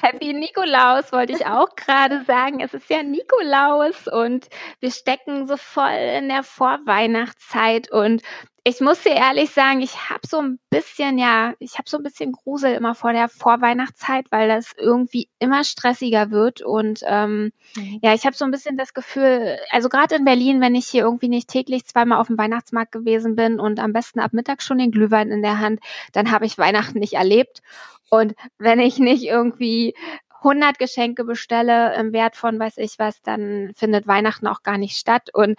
Happy Nikolaus wollte ich auch gerade sagen. Es ist ja Nikolaus und wir stecken so voll in der Vorweihnachtszeit und ich muss dir ehrlich sagen, ich habe so ein bisschen, ja, ich habe so ein bisschen Grusel immer vor der Vorweihnachtszeit, weil das irgendwie immer stressiger wird. Und ähm, mhm. ja, ich habe so ein bisschen das Gefühl, also gerade in Berlin, wenn ich hier irgendwie nicht täglich zweimal auf dem Weihnachtsmarkt gewesen bin und am besten ab Mittag schon den Glühwein in der Hand, dann habe ich Weihnachten nicht erlebt. Und wenn ich nicht irgendwie 100 Geschenke bestelle im Wert von weiß ich was, dann findet Weihnachten auch gar nicht statt. Und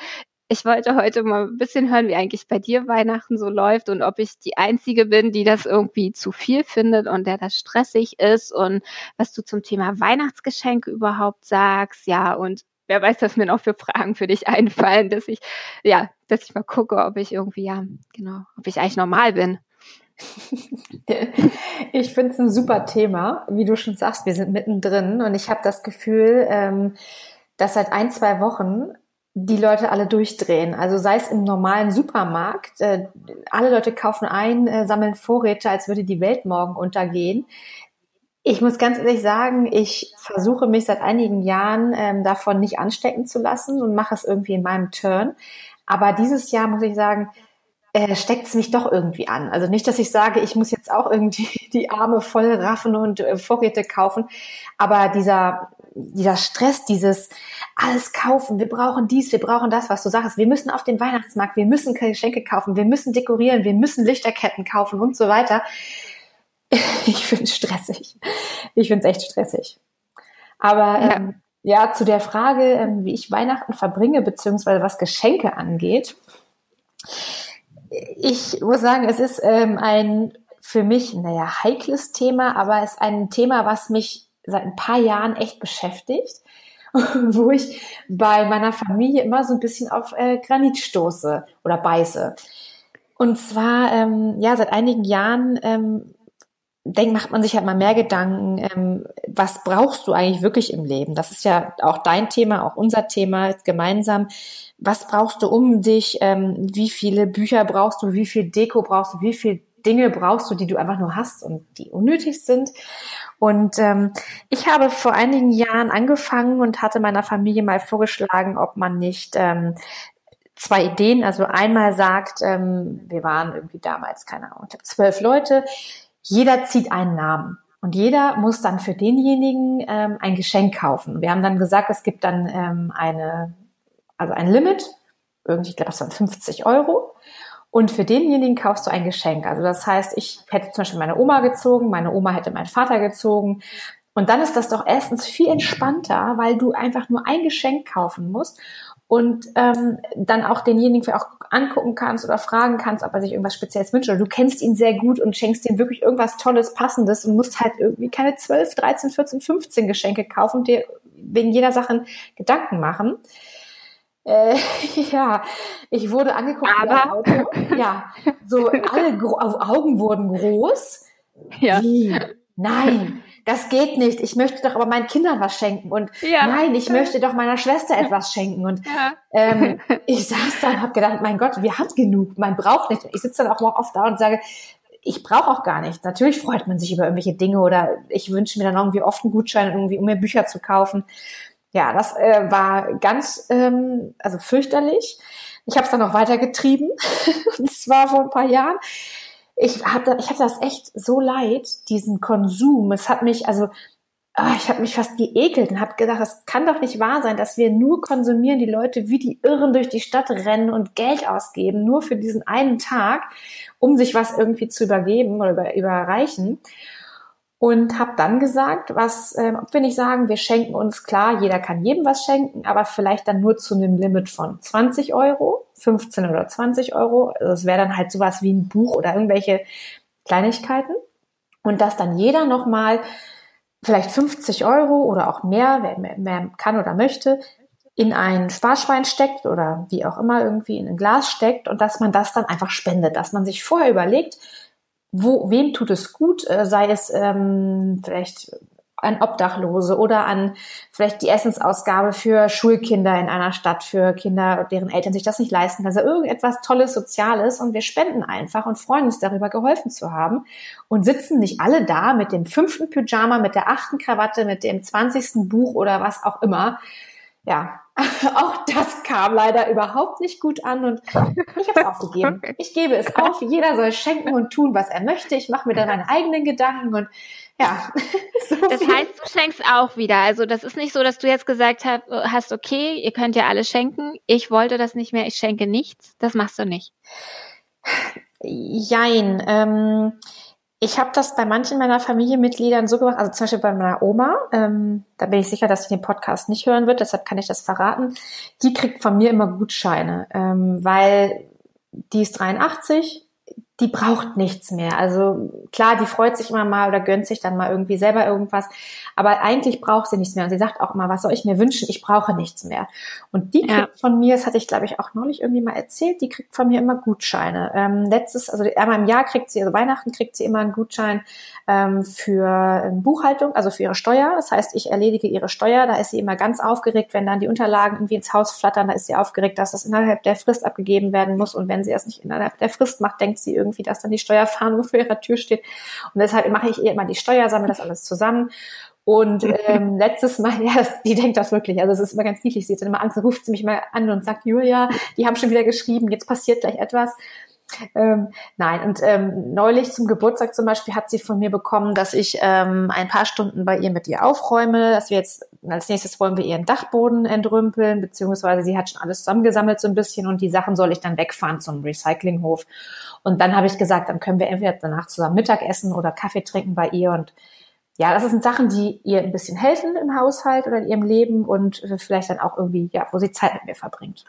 ich wollte heute mal ein bisschen hören, wie eigentlich bei dir Weihnachten so läuft und ob ich die Einzige bin, die das irgendwie zu viel findet und der das stressig ist und was du zum Thema Weihnachtsgeschenke überhaupt sagst. Ja, und wer weiß, was mir noch für Fragen für dich einfallen, dass ich, ja, dass ich mal gucke, ob ich irgendwie, ja, genau, ob ich eigentlich normal bin. Ich finde es ein super Thema. Wie du schon sagst, wir sind mittendrin und ich habe das Gefühl, ähm, dass seit ein, zwei Wochen die Leute alle durchdrehen. Also sei es im normalen Supermarkt, äh, alle Leute kaufen ein, äh, sammeln Vorräte, als würde die Welt morgen untergehen. Ich muss ganz ehrlich sagen, ich versuche mich seit einigen Jahren ähm, davon nicht anstecken zu lassen und mache es irgendwie in meinem Turn. Aber dieses Jahr muss ich sagen, äh, steckt es mich doch irgendwie an. Also nicht, dass ich sage, ich muss jetzt auch irgendwie die Arme voll raffen und äh, Vorräte kaufen, aber dieser dieser Stress, dieses alles kaufen, wir brauchen dies, wir brauchen das, was du sagst, wir müssen auf den Weihnachtsmarkt, wir müssen Geschenke kaufen, wir müssen dekorieren, wir müssen Lichterketten kaufen und so weiter. Ich finde es stressig. Ich finde es echt stressig. Aber ja. Ähm, ja, zu der Frage, ähm, wie ich Weihnachten verbringe, beziehungsweise was Geschenke angeht. Ich muss sagen, es ist ähm, ein für mich, naja, heikles Thema, aber es ist ein Thema, was mich seit ein paar Jahren echt beschäftigt, wo ich bei meiner Familie immer so ein bisschen auf äh, Granit stoße oder beiße. Und zwar, ähm, ja, seit einigen Jahren ähm, denk, macht man sich halt mal mehr Gedanken, ähm, was brauchst du eigentlich wirklich im Leben? Das ist ja auch dein Thema, auch unser Thema gemeinsam. Was brauchst du um dich? Ähm, wie viele Bücher brauchst du? Wie viel Deko brauchst du? Wie viel Dinge brauchst du, die du einfach nur hast und die unnötig sind. Und ähm, ich habe vor einigen Jahren angefangen und hatte meiner Familie mal vorgeschlagen, ob man nicht ähm, zwei Ideen, also einmal sagt, ähm, wir waren irgendwie damals, keine Ahnung, zwölf Leute, jeder zieht einen Namen. Und jeder muss dann für denjenigen ähm, ein Geschenk kaufen. Wir haben dann gesagt, es gibt dann ähm, eine, also ein Limit, irgendwie, ich glaube, das waren 50 Euro. Und für denjenigen kaufst du ein Geschenk. Also das heißt, ich hätte zum Beispiel meine Oma gezogen, meine Oma hätte meinen Vater gezogen. Und dann ist das doch erstens viel entspannter, weil du einfach nur ein Geschenk kaufen musst und ähm, dann auch denjenigen auch angucken kannst oder fragen kannst, ob er sich irgendwas Spezielles wünscht. Oder du kennst ihn sehr gut und schenkst ihm wirklich irgendwas Tolles, Passendes und musst halt irgendwie keine 12, 13, 14, 15 Geschenke kaufen und dir wegen jeder Sache Gedanken machen. Äh, ja, ich wurde angeguckt Aber Auto. Ja, so alle Augen wurden groß. Ja. Wie? Nein, das geht nicht. Ich möchte doch aber meinen Kindern was schenken und ja. nein, ich möchte doch meiner Schwester etwas schenken und ja. ähm, ich saß da und habe gedacht, mein Gott, wir hat genug, man braucht nicht. Ich sitze dann auch oft da und sage, ich brauche auch gar nichts. Natürlich freut man sich über irgendwelche Dinge oder ich wünsche mir dann irgendwie oft einen Gutschein, irgendwie, um mir Bücher zu kaufen ja, das äh, war ganz, ähm, also fürchterlich. Ich habe es dann noch weitergetrieben, und zwar vor ein paar Jahren. Ich hatte, ich hatte das echt so leid, diesen Konsum. Es hat mich, also ah, ich habe mich fast geekelt und habe gedacht, das kann doch nicht wahr sein, dass wir nur konsumieren, die Leute wie die Irren durch die Stadt rennen und Geld ausgeben, nur für diesen einen Tag, um sich was irgendwie zu übergeben oder über, überreichen und habe dann gesagt, was, äh, ob wir nicht sagen, wir schenken uns klar, jeder kann jedem was schenken, aber vielleicht dann nur zu einem Limit von 20 Euro, 15 oder 20 Euro. Also es wäre dann halt sowas wie ein Buch oder irgendwelche Kleinigkeiten. Und dass dann jeder nochmal vielleicht 50 Euro oder auch mehr, wer mehr, mehr kann oder möchte, in ein Sparschwein steckt oder wie auch immer irgendwie in ein Glas steckt und dass man das dann einfach spendet, dass man sich vorher überlegt, wo, wem tut es gut, äh, sei es ähm, vielleicht an Obdachlose oder an vielleicht die Essensausgabe für Schulkinder in einer Stadt, für Kinder, deren Eltern sich das nicht leisten können. Also irgendetwas Tolles, Soziales und wir spenden einfach und freuen uns darüber, geholfen zu haben und sitzen nicht alle da mit dem fünften Pyjama, mit der achten Krawatte, mit dem zwanzigsten Buch oder was auch immer. Ja, auch das kam leider überhaupt nicht gut an und ich habe es aufgegeben. Ich gebe es auf. Jeder soll schenken und tun, was er möchte. Ich mache mir dann meine eigenen Gedanken und ja. So das viel. heißt, du schenkst auch wieder. Also das ist nicht so, dass du jetzt gesagt hast, okay, ihr könnt ja alle schenken. Ich wollte das nicht mehr. Ich schenke nichts. Das machst du nicht. Jein. Ähm, ich habe das bei manchen meiner Familienmitgliedern so gemacht, also zum Beispiel bei meiner Oma, ähm, da bin ich sicher, dass sie den Podcast nicht hören wird, deshalb kann ich das verraten. Die kriegt von mir immer Gutscheine, ähm, weil die ist 83, die braucht nichts mehr. Also klar, die freut sich immer mal oder gönnt sich dann mal irgendwie selber irgendwas, aber eigentlich braucht sie nichts mehr. Und sie sagt auch immer, was soll ich mir wünschen? Ich brauche nichts mehr. Und die kriegt ja. von mir, das hatte ich glaube ich auch neulich irgendwie mal erzählt, die kriegt von mir immer Gutscheine. Ähm, letztes, also einmal im Jahr kriegt sie, also Weihnachten kriegt sie immer einen Gutschein ähm, für ähm, Buchhaltung, also für ihre Steuer. Das heißt, ich erledige ihre Steuer. Da ist sie immer ganz aufgeregt, wenn dann die Unterlagen irgendwie ins Haus flattern. Da ist sie aufgeregt, dass das innerhalb der Frist abgegeben werden muss. Und wenn sie es nicht innerhalb der Frist macht, denkt sie irgendwie, dass dann die Steuerfahndung vor ihrer Tür steht. Und deshalb mache ich ihr immer die Steuer, sammle das alles zusammen. Und ähm, letztes Mal, ja, das, die denkt das wirklich. Also es ist immer ganz niedlich. Sie hat dann immer Angst, ruft sie mich mal an und sagt, Julia, die haben schon wieder geschrieben, jetzt passiert gleich etwas. Ähm, nein, und ähm, neulich zum Geburtstag zum Beispiel hat sie von mir bekommen, dass ich ähm, ein paar Stunden bei ihr mit ihr aufräume, dass wir jetzt als nächstes wollen wir ihren Dachboden entrümpeln, beziehungsweise sie hat schon alles zusammengesammelt so ein bisschen und die Sachen soll ich dann wegfahren zum Recyclinghof. Und dann habe ich gesagt, dann können wir entweder danach zusammen Mittag essen oder Kaffee trinken bei ihr und ja, das sind Sachen, die ihr ein bisschen helfen im Haushalt oder in ihrem Leben und vielleicht dann auch irgendwie, ja, wo sie Zeit mit mir verbringt.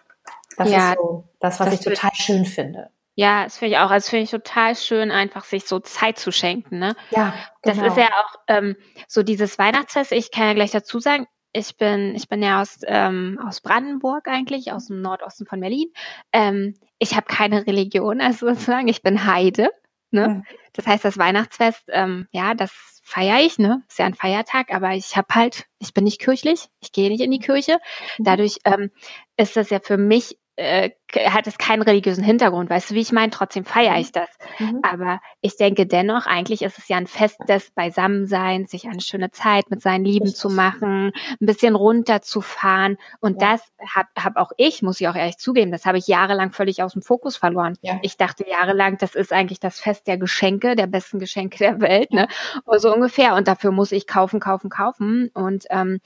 Das ja, ist so das, was das ich total schön finde. Ja, das finde ich auch. Also finde ich total schön, einfach sich so Zeit zu schenken. Ne? Ja, genau. Das ist ja auch ähm, so dieses Weihnachtsfest. Ich kann ja gleich dazu sagen, ich bin, ich bin ja aus, ähm, aus Brandenburg eigentlich, aus dem Nordosten von Berlin. Ähm, ich habe keine Religion, also sozusagen, ich bin Heide. Ne? Das heißt, das Weihnachtsfest, ähm, ja, das feiere ich, ne? Ist ja ein Feiertag, aber ich habe halt, ich bin nicht kirchlich, ich gehe nicht in die Kirche. Mhm. Dadurch ähm, ist das ja für mich äh, hat es keinen religiösen Hintergrund, weißt du, wie ich meine? Trotzdem feiere ich das. Mhm. Aber ich denke dennoch, eigentlich ist es ja ein Fest des Beisammenseins, sich eine schöne Zeit mit seinen Lieben Richtig. zu machen, ein bisschen runterzufahren. Und ja. das habe hab auch ich, muss ich auch ehrlich zugeben, das habe ich jahrelang völlig aus dem Fokus verloren. Ja. Ich dachte jahrelang, das ist eigentlich das Fest der Geschenke, der besten Geschenke der Welt, ne? Oder so ungefähr. Und dafür muss ich kaufen, kaufen, kaufen. Und ähm,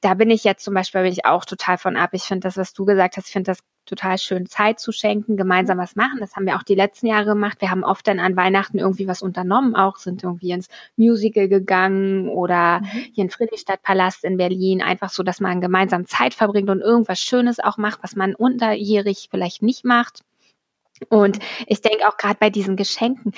da bin ich jetzt zum Beispiel bin ich auch total von ab. Ich finde das, was du gesagt hast, ich finde das total schön Zeit zu schenken, gemeinsam was machen. Das haben wir auch die letzten Jahre gemacht. Wir haben oft dann an Weihnachten irgendwie was unternommen, auch sind irgendwie ins Musical gegangen oder mhm. hier in Friedrichstadtpalast in Berlin, einfach so, dass man gemeinsam Zeit verbringt und irgendwas Schönes auch macht, was man unterjährig vielleicht nicht macht. Und ich denke auch gerade bei diesen Geschenken,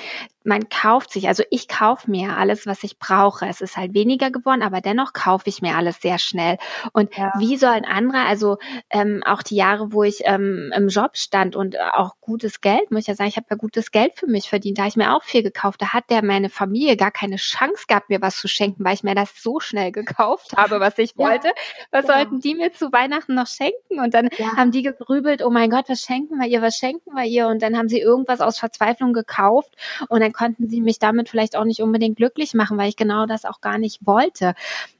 man kauft sich, also ich kaufe mir alles, was ich brauche. Es ist halt weniger geworden, aber dennoch kaufe ich mir alles sehr schnell. Und ja. wie soll ein anderer, also ähm, auch die Jahre, wo ich ähm, im Job stand und auch gutes Geld, muss ich ja sagen, ich habe ja gutes Geld für mich verdient, da habe ich mir auch viel gekauft. Da hat der meine Familie gar keine Chance gehabt, mir was zu schenken, weil ich mir das so schnell gekauft habe, was ich ja. wollte. Was ja. sollten die mir zu Weihnachten noch schenken? Und dann haben die gegrübelt, oh mein Gott, was schenken wir ihr, was schenken wir ihr? Und dann haben sie irgendwas aus Verzweiflung gekauft und dann konnten sie mich damit vielleicht auch nicht unbedingt glücklich machen, weil ich genau das auch gar nicht wollte.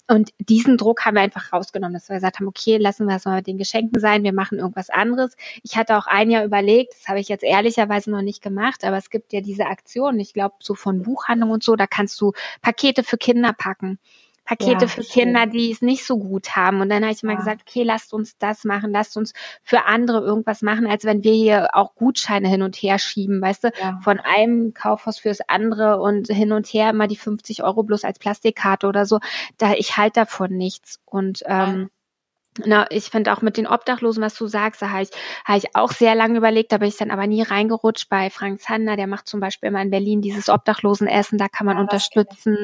Und diesen Druck haben wir einfach rausgenommen, dass wir gesagt haben, okay, lassen wir es mal mit den Geschenken sein, wir machen irgendwas anderes. Ich hatte auch ein Jahr überlegt, das habe ich jetzt ehrlicherweise noch nicht gemacht, aber es gibt ja diese Aktionen, ich glaube, so von Buchhandlung und so, da kannst du Pakete für Kinder packen. Pakete ja, für Kinder, die es nicht so gut haben. Und dann habe ich mal ja. gesagt, okay, lasst uns das machen, lasst uns für andere irgendwas machen, als wenn wir hier auch Gutscheine hin und her schieben, weißt du, ja. von einem Kaufhaus fürs andere und hin und her immer die 50 Euro bloß als Plastikkarte oder so. Da ich halte davon nichts. Und ähm, na, ich finde auch mit den Obdachlosen, was du sagst, da habe ich, hab ich auch sehr lange überlegt, da bin ich dann aber nie reingerutscht bei Frank Zander, der macht zum Beispiel immer in Berlin dieses Obdachlosenessen, da kann man ja, unterstützen.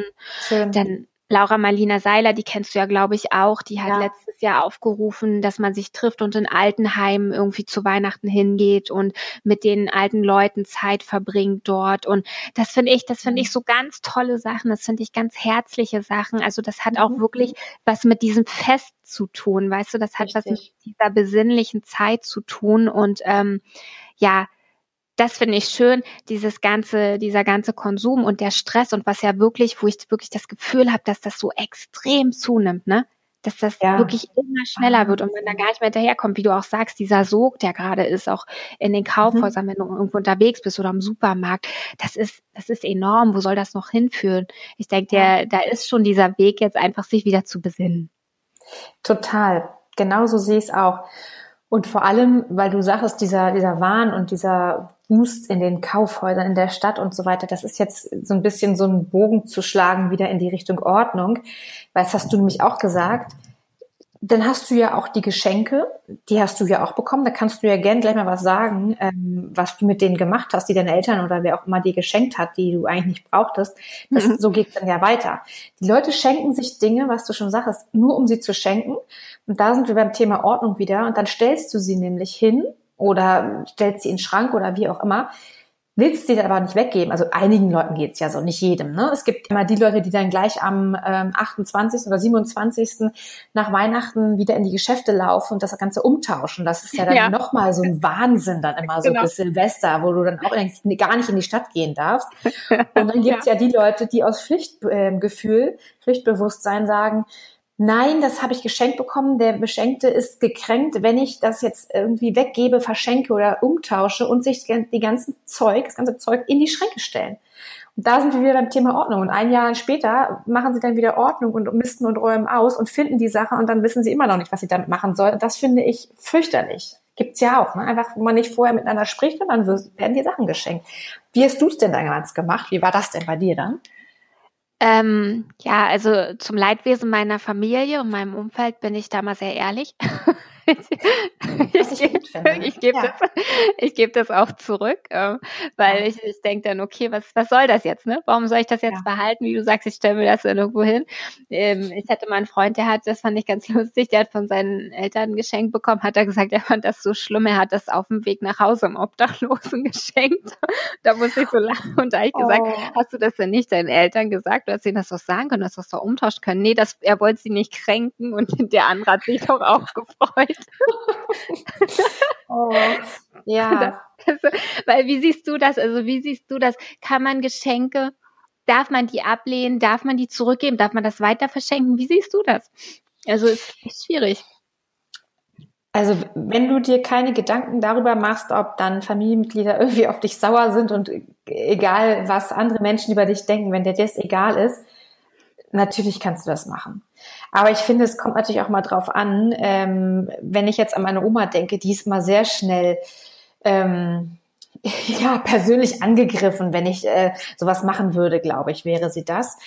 Schön. Dann Laura Marlina Seiler, die kennst du ja, glaube ich, auch, die hat Ja. letztes Jahr aufgerufen, dass man sich trifft und in Altenheimen irgendwie zu Weihnachten hingeht und mit den alten Leuten Zeit verbringt dort. Und das finde ich, das finde ich so ganz tolle Sachen. Das finde ich ganz herzliche Sachen. Also das hat auch Mhm. wirklich was mit diesem Fest zu tun, weißt du, das hat was mit Richtig. dieser besinnlichen Zeit zu tun. Und ähm, ja, das finde ich schön, dieses ganze, dieser ganze Konsum und der Stress und was ja wirklich, wo ich wirklich das Gefühl habe, dass das so extrem zunimmt, ne? Dass das Ja. wirklich immer schneller wird und man da gar nicht mehr hinterherkommt, wie du auch sagst, dieser Sog, der gerade ist, auch in den Kaufhäusern, wenn du irgendwo unterwegs bist oder im Supermarkt, das ist, das ist enorm. Wo soll das noch hinführen? Ich denke, der, da ist schon dieser Weg jetzt einfach, sich wieder zu besinnen. Total. Genauso sehe ich es auch. Und vor allem, weil du sagst, dieser, dieser Wahn und dieser Boost in den Kaufhäusern in der Stadt und so weiter, das ist jetzt so ein bisschen so ein Bogen zu schlagen wieder in die Richtung Ordnung. Weil das hast du nämlich auch gesagt. Dann hast du ja auch die Geschenke, die hast du ja auch bekommen. Da kannst du ja gern gleich mal was sagen, ähm, was du mit denen gemacht hast, die deine Eltern oder wer auch immer dir geschenkt hat, die du eigentlich nicht brauchtest. Das, Mhm. So geht's dann ja weiter. Die Leute schenken sich Dinge, was du schon sagst, nur um sie zu schenken. Und da sind wir beim Thema Ordnung wieder. Und dann stellst du sie nämlich hin oder stellst sie in den Schrank oder wie auch immer. Willst sie dann aber nicht weggeben. Also einigen Leuten geht's ja so, nicht jedem. Ne? Es gibt immer die Leute, die dann gleich am ähm, 28. oder 27. nach Weihnachten wieder in die Geschäfte laufen und das Ganze umtauschen. Das ist ja dann Ja. nochmal so ein Wahnsinn dann immer so Genau. bis Silvester, wo du dann auch gar nicht in die Stadt gehen darfst. Und dann gibt's ja. die Leute, die aus Pflichtgefühl, Pflichtbewusstsein sagen, nein, das habe ich geschenkt bekommen, der Beschenkte ist gekränkt, wenn ich das jetzt irgendwie weggebe, verschenke oder umtausche und sich die ganzen Zeug, das ganze Zeug in die Schränke stellen. Und da sind wir wieder beim Thema Ordnung. Und ein Jahr später machen sie dann wieder Ordnung und misten und räumen aus und finden die Sache und dann wissen sie immer noch nicht, was sie damit machen sollen. Und das finde ich fürchterlich. Gibt's ja auch. Ne? Einfach, wenn man nicht vorher miteinander spricht und dann werden die Sachen geschenkt. Wie hast du es denn damals gemacht? Wie war das denn bei dir dann? Ähm, ja, also zum Leidwesen meiner Familie und meinem Umfeld bin ich da mal sehr ehrlich. Ich finde. ne? ich gebe Ja. das, ich gebe das auch zurück, ähm, weil Ja. ich, ich denke dann, okay, was, was soll das jetzt, ne? Warum soll ich das jetzt Ja. behalten? Wie du sagst, ich stelle mir das irgendwo hin. Ähm, ich hatte mal einen Freund, der hat, das fand ich ganz lustig, der hat von seinen Eltern ein Geschenk bekommen, hat er gesagt, er fand das so schlimm, er hat das auf dem Weg nach Hause im Obdachlosen geschenkt. da musste ich so lachen und da habe ich gesagt, Oh. Hast du das denn nicht deinen Eltern gesagt? Du hast ihnen das doch sagen können, dass du das doch umtauschen können. Nee, das, er wollte sie nicht kränken und der andere hat sich doch auch gefreut. Oh. Ja. Das, weil wie siehst du das? Also wie siehst du das? Kann man Geschenke, darf man die ablehnen? Darf man die zurückgeben? Darf man das weiter verschenken? Wie siehst du das? Also ist, ist schwierig. Also wenn du dir keine Gedanken darüber machst, ob dann Familienmitglieder irgendwie auf dich sauer sind und egal, was andere Menschen über dich denken, wenn dir das egal ist, natürlich kannst du das machen. Aber ich finde, es kommt natürlich auch mal drauf an, ähm, wenn ich jetzt an meine Oma denke, die ist mal sehr schnell ähm, ja, persönlich angegriffen, wenn ich äh, sowas machen würde, glaube ich, wäre sie das.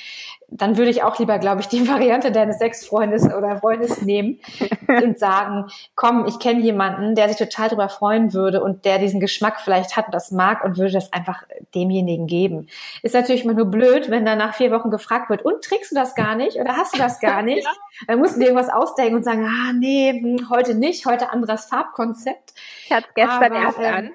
Dann würde ich auch lieber, glaube ich, die Variante deines Sexfreundes oder Freundes nehmen und sagen, komm, ich kenne jemanden, der sich total darüber freuen würde und der diesen Geschmack vielleicht hat und das mag und würde das einfach demjenigen geben. Ist natürlich immer nur blöd, wenn dann nach vier Wochen gefragt wird, und trägst du das gar nicht oder hast du das gar nicht? Ja. Dann musst du dir irgendwas ausdenken und sagen, ah nee, hm, heute nicht, heute anderes Farbkonzept. Ich hatte gestern Aber, erst ähm, an.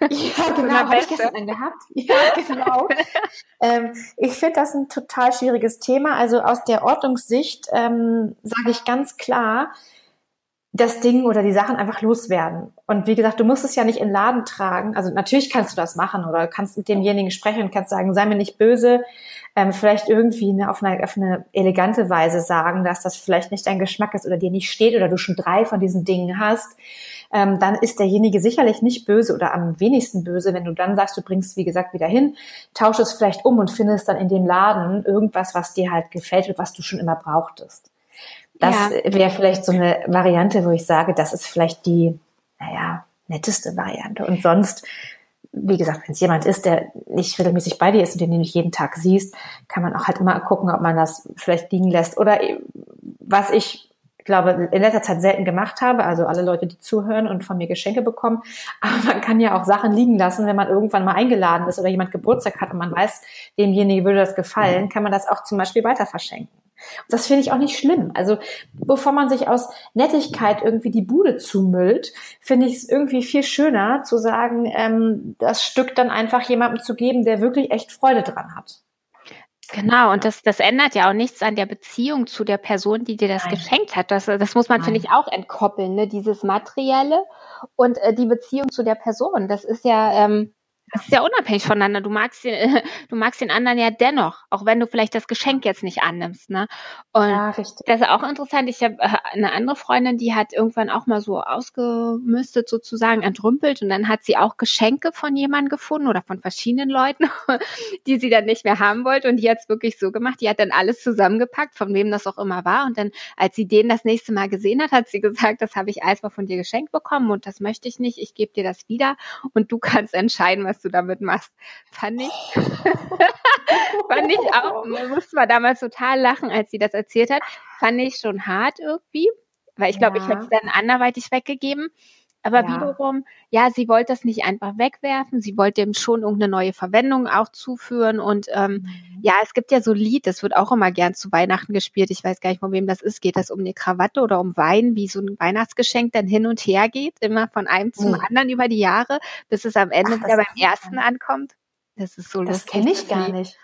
Ja, genau, habe ich gestern angehabt. Ja, genau. ähm, ich finde das ein total schwieriges Thema. Also aus der Ordnungssicht ähm, sage ich ganz klar, das Ding oder die Sachen einfach loswerden. Und wie gesagt, du musst es ja nicht in den Laden tragen. Also natürlich kannst du das machen oder kannst mit demjenigen sprechen und kannst sagen, sei mir nicht böse. Ähm, vielleicht irgendwie ne, auf, eine, auf eine elegante Weise sagen, dass das vielleicht nicht dein Geschmack ist oder dir nicht steht oder du schon drei von diesen Dingen hast. Ähm, dann ist derjenige sicherlich nicht böse oder am wenigsten böse, wenn du dann sagst, du bringst, wie gesagt, wieder hin, tausch es vielleicht um und findest dann in dem Laden irgendwas, was dir halt gefällt und was du schon immer brauchtest. Das Ja. wäre vielleicht so eine Variante, wo ich sage, das ist vielleicht die, naja, netteste Variante. Und sonst, wie gesagt, wenn es jemand ist, der nicht regelmäßig bei dir ist und den du nicht jeden Tag siehst, kann man auch halt immer gucken, ob man das vielleicht liegen lässt. Oder was ich glaube, in letzter Zeit selten gemacht habe, also alle Leute, die zuhören und von mir Geschenke bekommen. Aber man kann ja auch Sachen liegen lassen, wenn man irgendwann mal eingeladen ist oder jemand Geburtstag hat und man weiß, demjenigen würde das gefallen, kann man das auch zum Beispiel weiter verschenken. Das finde ich auch nicht schlimm. Also bevor man sich aus Nettigkeit irgendwie die Bude zumüllt, finde ich es irgendwie viel schöner zu sagen, ähm, das Stück dann einfach jemandem zu geben, der wirklich echt Freude dran hat. Genau, und das, das ändert ja auch nichts an der Beziehung zu der Person, die dir das Nein. geschenkt hat. Das, das muss man, finde ich, auch entkoppeln, ne? dieses Materielle und äh, die Beziehung zu der Person. Das ist ja, ähm, das ist ja unabhängig voneinander. Du magst den, du magst den anderen ja dennoch, auch wenn du vielleicht das Geschenk jetzt nicht annimmst. Ne? Und ja, richtig. das ist auch interessant. Ich habe äh, eine andere Freundin, die hat irgendwann auch mal so ausgemüstet, sozusagen entrümpelt, und dann hat sie auch Geschenke von jemandem gefunden oder von verschiedenen Leuten, die sie dann nicht mehr haben wollte. Und die hat es wirklich so gemacht. Die hat dann alles zusammengepackt, von wem das auch immer war. Und dann, als sie den das nächste Mal gesehen hat, hat sie gesagt, das habe ich alles mal von dir geschenkt bekommen und das möchte ich nicht. Ich gebe dir das wieder und du kannst entscheiden, was was du damit machst. Fand ich, fand ich auch, man musste mal damals total lachen, als sie das erzählt hat. Fand ich schon hart irgendwie, weil ich glaube, ja. ich hätte es dann anderweitig weggegeben. Aber ja. wiederum, ja, sie wollte das nicht einfach wegwerfen, sie wollte dem schon irgendeine neue Verwendung auch zuführen. Und ähm, mhm. ja, es gibt ja so Lied, das wird auch immer gern zu Weihnachten gespielt. Ich weiß gar nicht, von wem das ist. Geht das um eine Krawatte oder um Wein, wie so ein Weihnachtsgeschenk dann hin und her geht, immer von einem zum mhm. anderen über die Jahre, bis es am Ende Ach, wieder beim ersten ankommt? Das ist so das lustig. Das kenne ich gar nicht.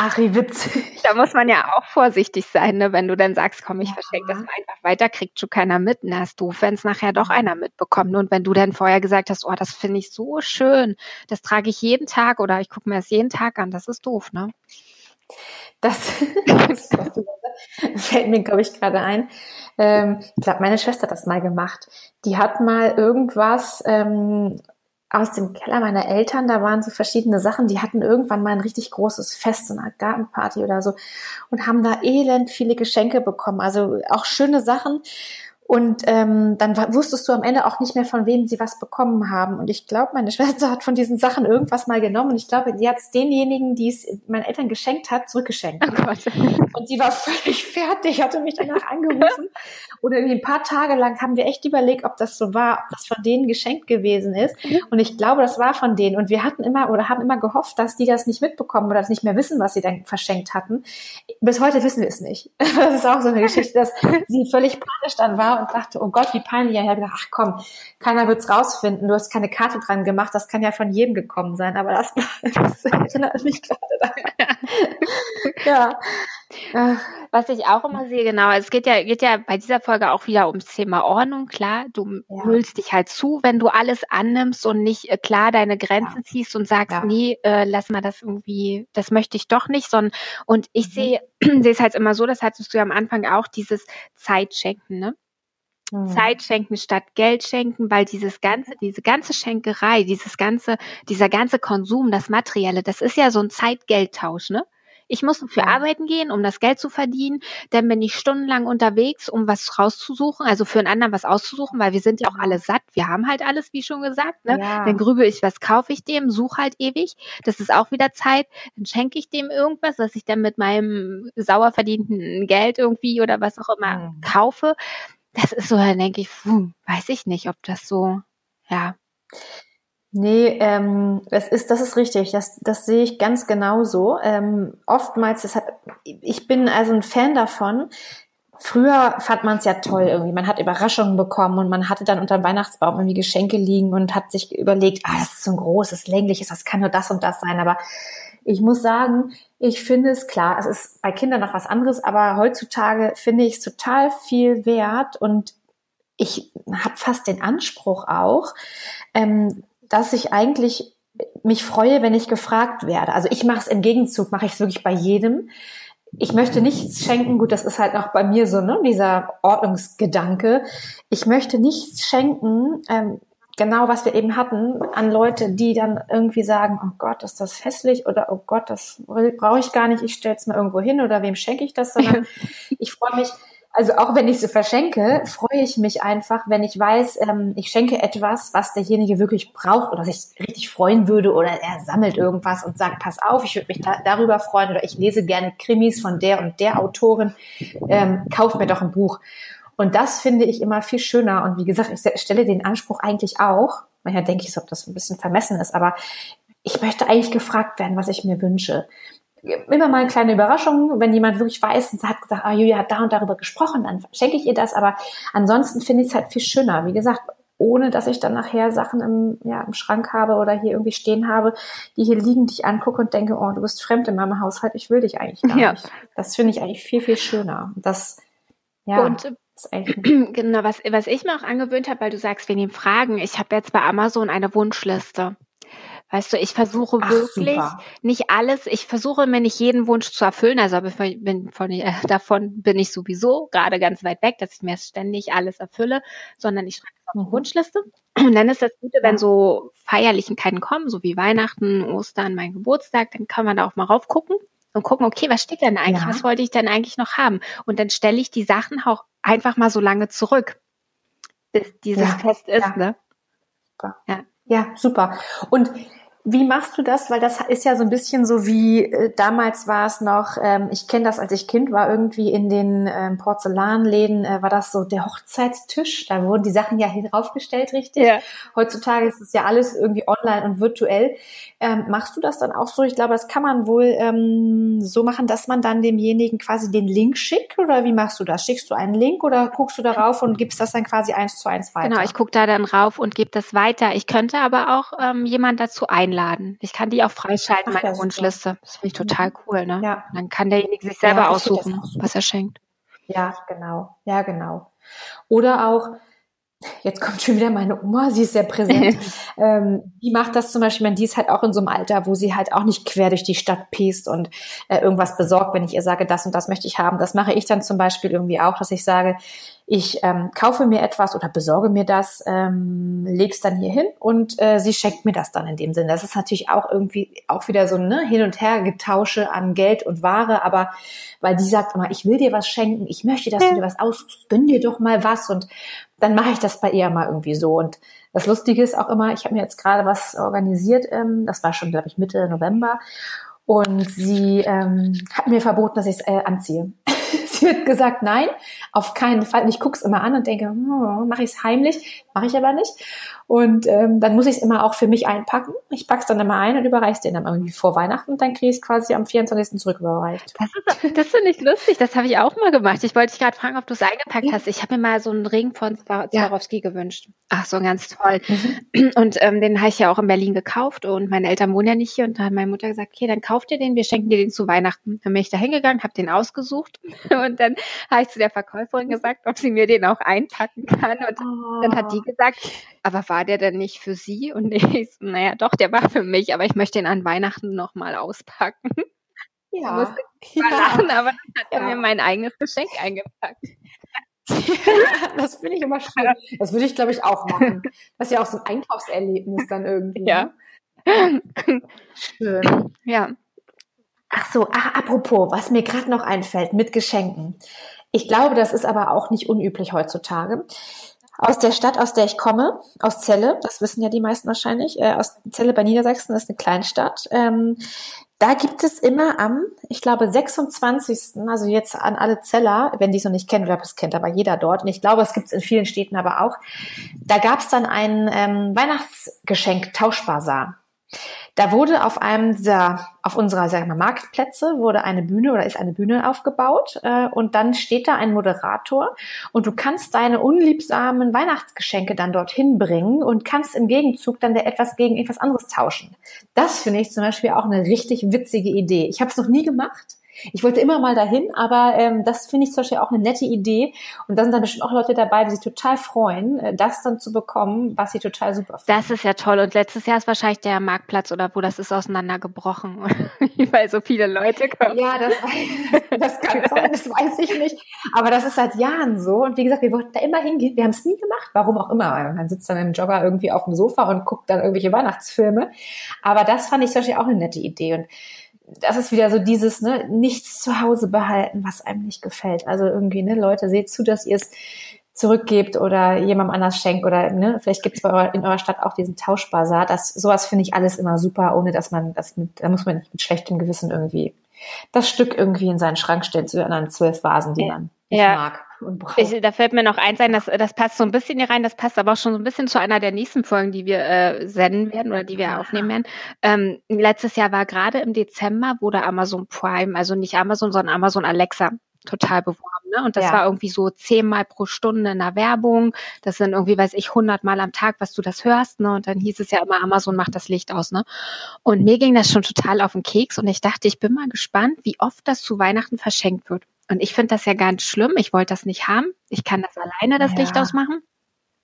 Ach, wie witzig. Da muss man ja auch vorsichtig sein, ne? wenn du dann sagst, komm, ich ja. verschenke das einfach weiter, kriegt schon keiner mit. Na, ist doof, wenn es nachher doch einer mitbekommt. Und wenn du dann vorher gesagt hast, oh, das finde ich so schön, das trage ich jeden Tag oder ich gucke mir das jeden Tag an, das ist doof, ne? Das, das fällt mir, glaube ich, gerade ein. Ähm, ich glaube, meine Schwester hat das mal gemacht. Die hat mal irgendwas ähm, aus dem Keller meiner Eltern, da waren so verschiedene Sachen, die hatten irgendwann mal ein richtig großes Fest, so eine Gartenparty oder so und haben da elend viele Geschenke bekommen, also auch schöne Sachen und ähm, dann wusstest du am Ende auch nicht mehr, von wem sie was bekommen haben. Und ich glaube, meine Schwester hat von diesen Sachen irgendwas mal genommen. Und ich glaube, sie hat es denjenigen, die es meinen Eltern geschenkt hat, zurückgeschenkt. Oh und sie war völlig fertig, hatte mich danach angerufen. Und irgendwie ein paar Tage lang haben wir echt überlegt, ob das so war, ob das von denen geschenkt gewesen ist. Und ich glaube, das war von denen. Und wir hatten immer oder haben immer gehofft, dass die das nicht mitbekommen oder das nicht mehr wissen, was sie dann verschenkt hatten. Bis heute wissen wir es nicht. Das ist auch so eine Geschichte, dass sie völlig panisch dann war und dachte, oh Gott, wie peinlich. Ich habe gedacht, ach komm, keiner wird's rausfinden. Du hast keine Karte dran gemacht. Das kann ja von jedem gekommen sein. Aber das, das erinnert mich gerade daran. ja. Was ich auch immer sehe, genau, es geht ja, geht ja bei dieser Folge auch wieder ums Thema Ordnung, klar. Du ja. müllst dich halt zu, wenn du alles annimmst und nicht äh, klar deine Grenzen ja. ziehst und sagst, ja. nee, äh, lass mal das irgendwie, das möchte ich doch nicht, sondern, und ich mhm. sehe, sehe es halt immer so, das hattest du ja am Anfang auch, dieses Zeitschenken, ne? Mhm. Zeit schenken statt Geld schenken, weil dieses ganze, diese ganze Schenkerei, dieses ganze, dieser ganze Konsum, das Materielle, das ist ja so ein Zeit-Geld-Tausch, ne? Ich muss für arbeiten gehen, um das Geld zu verdienen. Dann bin ich stundenlang unterwegs, um was rauszusuchen, also für einen anderen was auszusuchen, weil wir sind ja auch alle satt. Wir haben halt alles, wie schon gesagt. Ne? Ja. Dann grübel ich, was kaufe ich dem, suche halt ewig. Das ist auch wieder Zeit. Dann schenke ich dem irgendwas, dass ich dann mit meinem sauer verdienten Geld irgendwie oder was auch immer mhm. kaufe das ist so, dann denke ich, puh, weiß ich nicht, ob das so, ja. Nee, ähm, das ist, das ist richtig. Das, das sehe ich ganz genauso. Ähm, oftmals, das hat, ich bin also ein Fan davon. Früher fand man es ja toll irgendwie. Man hat Überraschungen bekommen und man hatte dann unter dem Weihnachtsbaum irgendwie Geschenke liegen und hat sich überlegt, ah, das ist so ein großes, längliches, das kann nur das und das sein. Aber ich muss sagen, ich finde es klar, es ist bei Kindern noch was anderes, aber heutzutage finde ich es total viel wert und ich habe fast den Anspruch auch, ähm, dass ich eigentlich mich freue, wenn ich gefragt werde. Also ich mache es im Gegenzug, mache ich es wirklich bei jedem. Ich möchte nichts schenken, gut, das ist halt auch bei mir so, ne, dieser Ordnungsgedanke. Ich möchte nichts schenken, ähm, genau, was wir eben hatten, an Leute, die dann irgendwie sagen, oh Gott, ist das hässlich oder oh Gott, das brauche ich gar nicht, ich stelle es mal irgendwo hin oder wem schenke ich das, sondern ich freue mich, also auch wenn ich sie verschenke, freue ich mich einfach, wenn ich weiß, ähm, ich schenke etwas, was derjenige wirklich braucht oder sich richtig freuen würde oder er sammelt irgendwas und sagt, pass auf, ich würde mich da, darüber freuen oder ich lese gerne Krimis von der und der Autorin, ähm, kauf mir doch ein Buch. Und das finde ich immer viel schöner. Und wie gesagt, ich stelle den Anspruch eigentlich auch. Manchmal denke ich so, ob das ein bisschen vermessen ist, aber ich möchte eigentlich gefragt werden, was ich mir wünsche. immer mal eine kleine Überraschung, wenn jemand wirklich weiß und hat gesagt, ah, Julia hat da und darüber gesprochen, dann schenke ich ihr das. Aber ansonsten finde ich es halt viel schöner. Wie gesagt, ohne dass ich dann nachher Sachen im, ja, im Schrank habe oder hier irgendwie stehen habe, die hier liegen, die ich angucke und denke, oh, du bist fremd in meinem Haushalt, ich will dich eigentlich gar ja. nicht. Das finde ich eigentlich viel, viel schöner. Das, ja. Und genau, was, was ich mir auch angewöhnt habe, weil du sagst, wir nehmen Fragen. Ich habe jetzt bei Amazon eine Wunschliste. Weißt du, ich versuche Ach, wirklich super. nicht alles, ich versuche mir nicht jeden Wunsch zu erfüllen. Also bin von, äh, davon bin ich sowieso gerade ganz weit weg, dass ich mir ständig alles erfülle, sondern ich schreibe auf eine mhm. Wunschliste. Und dann ist das Gute, wenn so Feierlichkeiten kommen, so wie Weihnachten, Ostern, mein Geburtstag, dann kann man da auch mal raufgucken und gucken, okay, was steht denn eigentlich? Ja. Was wollte ich denn eigentlich noch haben? Und dann stelle ich die Sachen auch einfach mal so lange zurück, bis dieses ja. Fest ist, ja. ne? Ja. Ja, super. Und wie machst du das? Weil das ist ja so ein bisschen so wie äh, damals war es noch, ähm, ich kenne das, als ich Kind war, irgendwie in den ähm, Porzellanläden äh, war das so der Hochzeitstisch. Da wurden die Sachen ja hinaufgestellt, richtig? Ja. Heutzutage ist es ja alles irgendwie online und virtuell. Ähm, machst du das dann auch so? Ich glaube, das kann man wohl ähm, so machen, dass man dann demjenigen quasi den Link schickt oder wie machst du das? Schickst du einen Link oder guckst du darauf und gibst das dann quasi eins zu eins weiter? Genau, ich gucke da dann rauf und gebe das weiter. Ich könnte aber auch ähm, jemand dazu einladen einladen. Ich kann die auch freischalten, Ach, meine Wunschliste. Das finde ich total cool, ne? Ja. dann kann derjenige sich selber ja, aussuchen, was er schenkt. Ja, genau. Ja, genau. Oder auch, Jetzt kommt schon wieder meine Oma, sie ist sehr präsent. ähm, die macht das zum Beispiel, die ist halt auch in so einem Alter, wo sie halt auch nicht quer durch die Stadt pest und äh, irgendwas besorgt, wenn ich ihr sage, das und das möchte ich haben. Das mache ich dann zum Beispiel irgendwie auch, dass ich sage, ich ähm, kaufe mir etwas oder besorge mir das, ähm, leg's dann hier hin und äh, sie schenkt mir das dann in dem Sinne. Das ist natürlich auch irgendwie auch wieder so ein ne, Hin- und Her-Getausche an Geld und Ware, aber weil die sagt immer, ich will dir was schenken, ich möchte, dass du dir was aussuchst, gönn dir doch mal was und dann mache ich das bei ihr mal irgendwie so. Und das Lustige ist auch immer, ich habe mir jetzt gerade was organisiert, ähm, das war schon, glaube ich, Mitte November. Und sie ähm, hat mir verboten, dass ich es äh, anziehe. hat gesagt, nein, auf keinen Fall. Und ich gucke es immer an und denke, hm, mache ich es heimlich, mache ich aber nicht. Und ähm, dann muss ich es immer auch für mich einpacken. Ich pack's dann immer ein und überreiche es denen dann irgendwie vor Weihnachten und dann kriege ich es quasi am 24. zurück überreicht. Das, das finde ich lustig, das habe ich auch mal gemacht. Ich wollte dich gerade fragen, ob du es eingepackt ja. hast. Ich habe mir mal so einen Ring von Swarovski ja. gewünscht. Ach so, ganz toll. Mhm. Und ähm, den habe ich ja auch in Berlin gekauft und meine Eltern wohnen ja nicht hier und da hat meine Mutter gesagt, okay, dann kauf dir den, wir schenken dir den zu Weihnachten. Dann bin ich da hingegangen, habe den ausgesucht und dann habe ich zu der Verkäuferin gesagt, ob sie mir den auch einpacken kann und oh. dann hat die gesagt, aber war der denn nicht für Sie? Und ich so, naja, doch, der war für mich, aber ich möchte ihn an Weihnachten nochmal auspacken. Ja. Ich ja. lachen, aber dann hat er mir mein eigenes Geschenk eingepackt. das finde ich immer schön. Das würde ich, glaube ich, auch machen. Das ist ja auch so ein Einkaufserlebnis dann irgendwie. Ja. Ne? Schön. Ja. Ach so, ach, apropos, was mir gerade noch einfällt mit Geschenken. Ich glaube, das ist aber auch nicht unüblich heutzutage aus der Stadt, aus der ich komme, aus Celle, das wissen ja die meisten wahrscheinlich, äh, aus Celle bei Niedersachsen, ist eine Kleinstadt. Ähm, da gibt es immer am, ich glaube, 26. Also jetzt an alle Zeller, wenn die es noch nicht kennen, oder es kennt aber jeder dort. Und ich glaube, es gibt es in vielen Städten aber auch. Da gab es dann einen ähm, Weihnachtsgeschenk-Tauschbasar. Da wurde auf einem dieser, auf unserer, sagen wir Marktplätze wurde eine Bühne oder ist eine Bühne aufgebaut äh, und dann steht da ein Moderator und du kannst deine unliebsamen Weihnachtsgeschenke dann dorthin bringen und kannst im Gegenzug dann der etwas gegen etwas anderes tauschen. Das finde ich zum Beispiel auch eine richtig witzige Idee. Ich habe es noch nie gemacht. Ich wollte immer mal dahin, aber ähm, das finde ich zum Beispiel auch eine nette Idee. Und da sind dann bestimmt auch Leute dabei, die sich total freuen, äh, das dann zu bekommen, was sie total super finden. Das ist ja toll. Und letztes Jahr ist wahrscheinlich der Marktplatz oder wo das ist auseinandergebrochen, weil so viele Leute kommen. Ja, das, das kann sein, das weiß ich nicht. Aber das ist seit Jahren so. Und wie gesagt, wir wollten da immer hingehen. Wir haben es nie gemacht, warum auch immer. Man sitzt dann im Jogger irgendwie auf dem Sofa und guckt dann irgendwelche Weihnachtsfilme. Aber das fand ich zum Beispiel auch eine nette Idee. Und das ist wieder so dieses, ne, nichts zu Hause behalten, was einem nicht gefällt. Also irgendwie, ne, Leute, seht zu, dass ihr es zurückgebt oder jemandem anders schenkt oder ne, vielleicht gibt es in eurer Stadt auch diesen Tauschbasar. Das sowas finde ich alles immer super, ohne dass man das mit, da muss man nicht mit schlechtem Gewissen irgendwie das Stück irgendwie in seinen Schrank stellen zu den anderen zwölf Vasen, die man nicht ja. mag. Und braucht. Ich, da fällt mir noch eins ein, das, das passt so ein bisschen hier rein, das passt aber auch schon so ein bisschen zu einer der nächsten Folgen, die wir äh, senden werden oder die wir aufnehmen werden. Ähm, letztes Jahr war gerade im Dezember, wurde Amazon Prime, also nicht Amazon, sondern Amazon Alexa total beworben. Ne? Und das Ja. war irgendwie so zehnmal pro Stunde in der Werbung. Das sind irgendwie, weiß ich, hundertmal am Tag, was du das hörst. Ne? Und dann hieß es ja immer, Amazon macht das Licht aus. Ne? Und mir ging das schon total auf den Keks. Und ich dachte, ich bin mal gespannt, wie oft das zu Weihnachten verschenkt wird. Und ich finde das ja ganz schlimm. Ich wollte das nicht haben. Ich kann das alleine, das Ja. Licht ausmachen.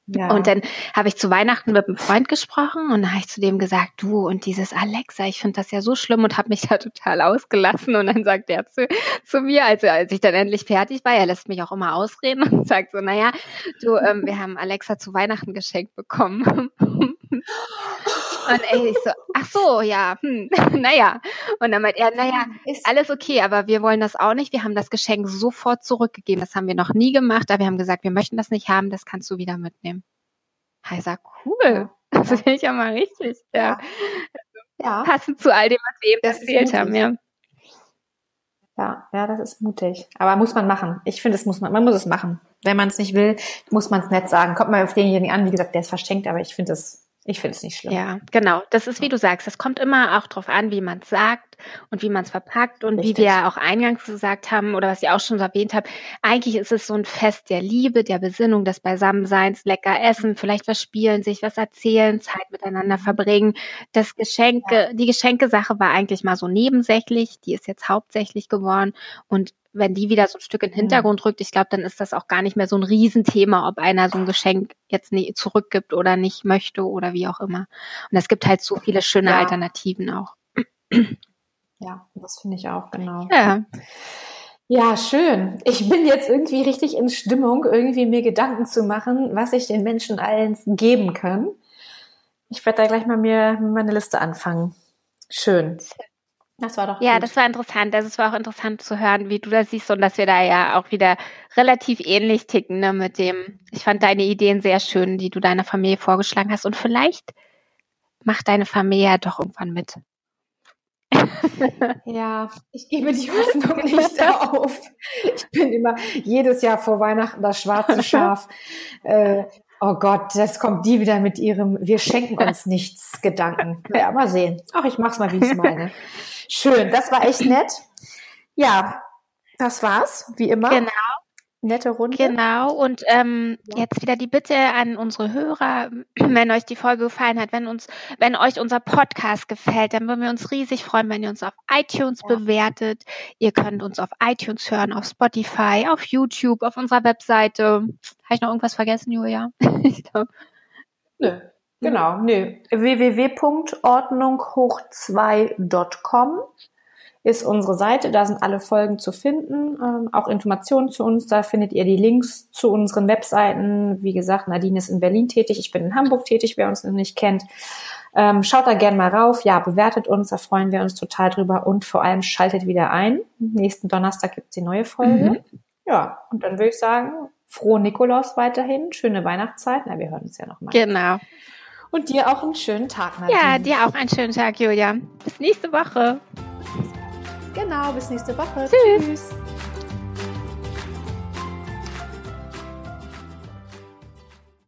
Ja. Und dann habe ich zu Weihnachten mit einem Freund gesprochen und habe ich zu dem gesagt, du und dieses Alexa, ich finde das ja so schlimm und habe mich da total ausgelassen. Und dann sagt er zu, zu mir, also als ich dann endlich fertig war, er lässt mich auch immer ausreden und sagt so, naja, du, ähm, wir haben Alexa zu Weihnachten geschenkt bekommen. Und ey, ich so, ach so, ja, hm, naja. Und dann meint er, naja, ist, alles okay, aber wir wollen das auch nicht. Wir haben das Geschenk sofort zurückgegeben. Das haben wir noch nie gemacht, aber wir haben gesagt, wir möchten das nicht haben, das kannst du wieder mitnehmen. Heißer, cool. Das finde ich ja mal richtig. Ja. ja, Passend zu all dem, was wir eben Das ist erzählt haben, ja. ja, ja, das ist mutig. Aber muss man machen. Ich finde, es muss man, man muss es machen. Wenn man es nicht will, muss man es nett sagen. Kommt mal auf denjenigen an, wie gesagt, der es verschenkt, aber ich finde es, ich finde es nicht schlimm. Ja, genau. Das ist, wie du sagst, das kommt immer auch drauf an, wie man es und wie man es verpackt und Richtig. wie wir auch eingangs gesagt haben oder was ich auch schon so erwähnt habe. Eigentlich ist es so ein Fest der Liebe, der Besinnung, des Beisammenseins, lecker essen, vielleicht was spielen, sich was erzählen, Zeit miteinander verbringen. Das Geschenke, die Geschenkesache war eigentlich mal so nebensächlich, die ist jetzt hauptsächlich geworden und wenn die wieder so ein Stück in den Hintergrund rückt, ich glaube, dann ist das auch gar nicht mehr so ein Riesenthema, ob einer so ein Geschenk jetzt nie zurückgibt oder nicht möchte oder wie auch immer. Und es gibt halt so viele schöne Ja. Alternativen auch. Ja, das finde ich auch, genau. Ja, Ja, schön. Ich bin jetzt irgendwie richtig in Stimmung, irgendwie mir Gedanken zu machen, was ich den Menschen allen geben kann. Ich werde da gleich mal mir meine Liste anfangen. Schön. Das war doch ja, gut. das war interessant. Also es war auch interessant zu hören, wie du das siehst und dass wir da ja auch wieder relativ ähnlich ticken ne, mit dem. Ich fand deine Ideen sehr schön, die du deiner Familie vorgeschlagen hast. Und vielleicht macht deine Familie ja doch irgendwann mit. Ja, ich gebe die Hoffnung nicht auf. Ich bin immer jedes Jahr vor Weihnachten das schwarze Schaf. Äh, oh Gott, das kommt die wieder mit ihrem Wir schenken uns nichts Gedanken. Ja, mal sehen. Ach, ich mach's mal, wie ich es meine. Schön, das war echt nett. Ja, das war's, wie immer. Genau. Nette Runde. Genau, und ähm, Ja. jetzt wieder die Bitte an unsere Hörer, wenn euch die Folge gefallen hat, wenn uns, wenn euch unser Podcast gefällt, dann würden wir uns riesig freuen, wenn ihr uns auf iTunes Ja. bewertet. Ihr könnt uns auf iTunes hören, auf Spotify, auf YouTube, auf unserer Webseite. Habe ich noch irgendwas vergessen, Julia? ich glaub, Nö. Genau, nö. www.ordnunghoch2.com ist unsere Seite. Da sind alle Folgen zu finden, ähm, auch Informationen zu uns. Da findet ihr die Links zu unseren Webseiten. Wie gesagt, Nadine ist in Berlin tätig, ich bin in Hamburg tätig, wer uns noch nicht kennt. Ähm, schaut da gerne mal rauf. Ja, bewertet uns, da freuen wir uns total drüber. Und vor allem schaltet wieder ein. Nächsten Donnerstag gibt's die neue Folge. Mhm. Ja, und dann würde ich sagen, frohe Nikolaus weiterhin, schöne Weihnachtszeit. Na, wir hören uns ja noch mal. genau. Und dir auch einen schönen Tag, Nadine. Ja, dir auch einen schönen Tag, Julia. Bis nächste Woche. Genau, bis nächste Woche. Tschüss. Tschüss.